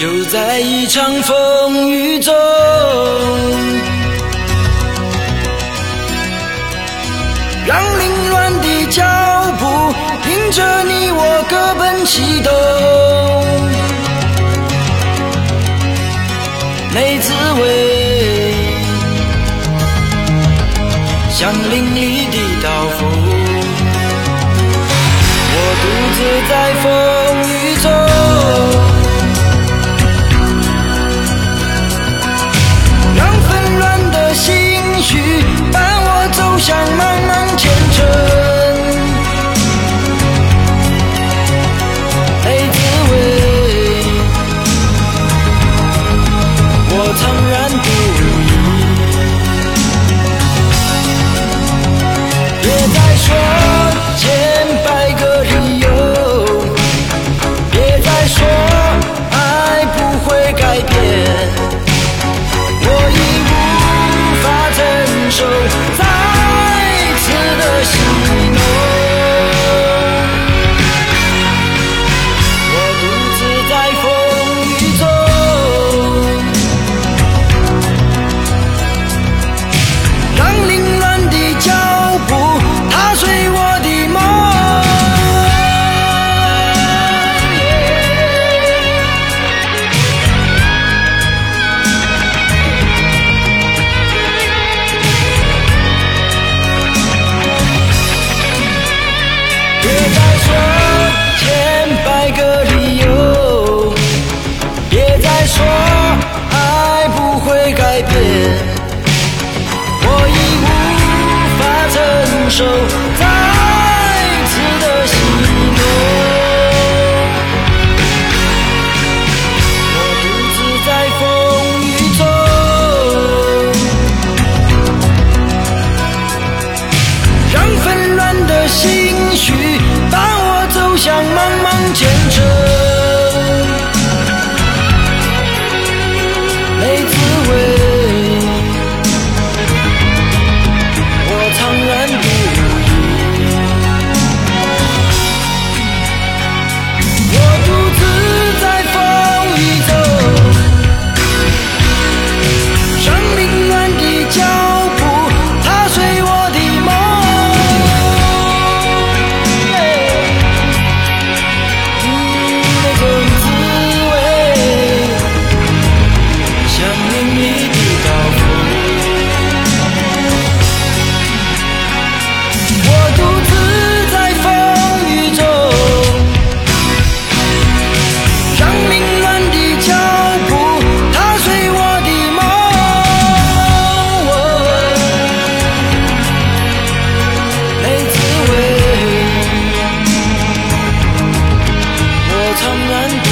就在一场风雨中，让凌乱的脚步迎着你我各奔西东，没滋味，像淋漓的刀锋。我独自在风改变，我已无法承受 someone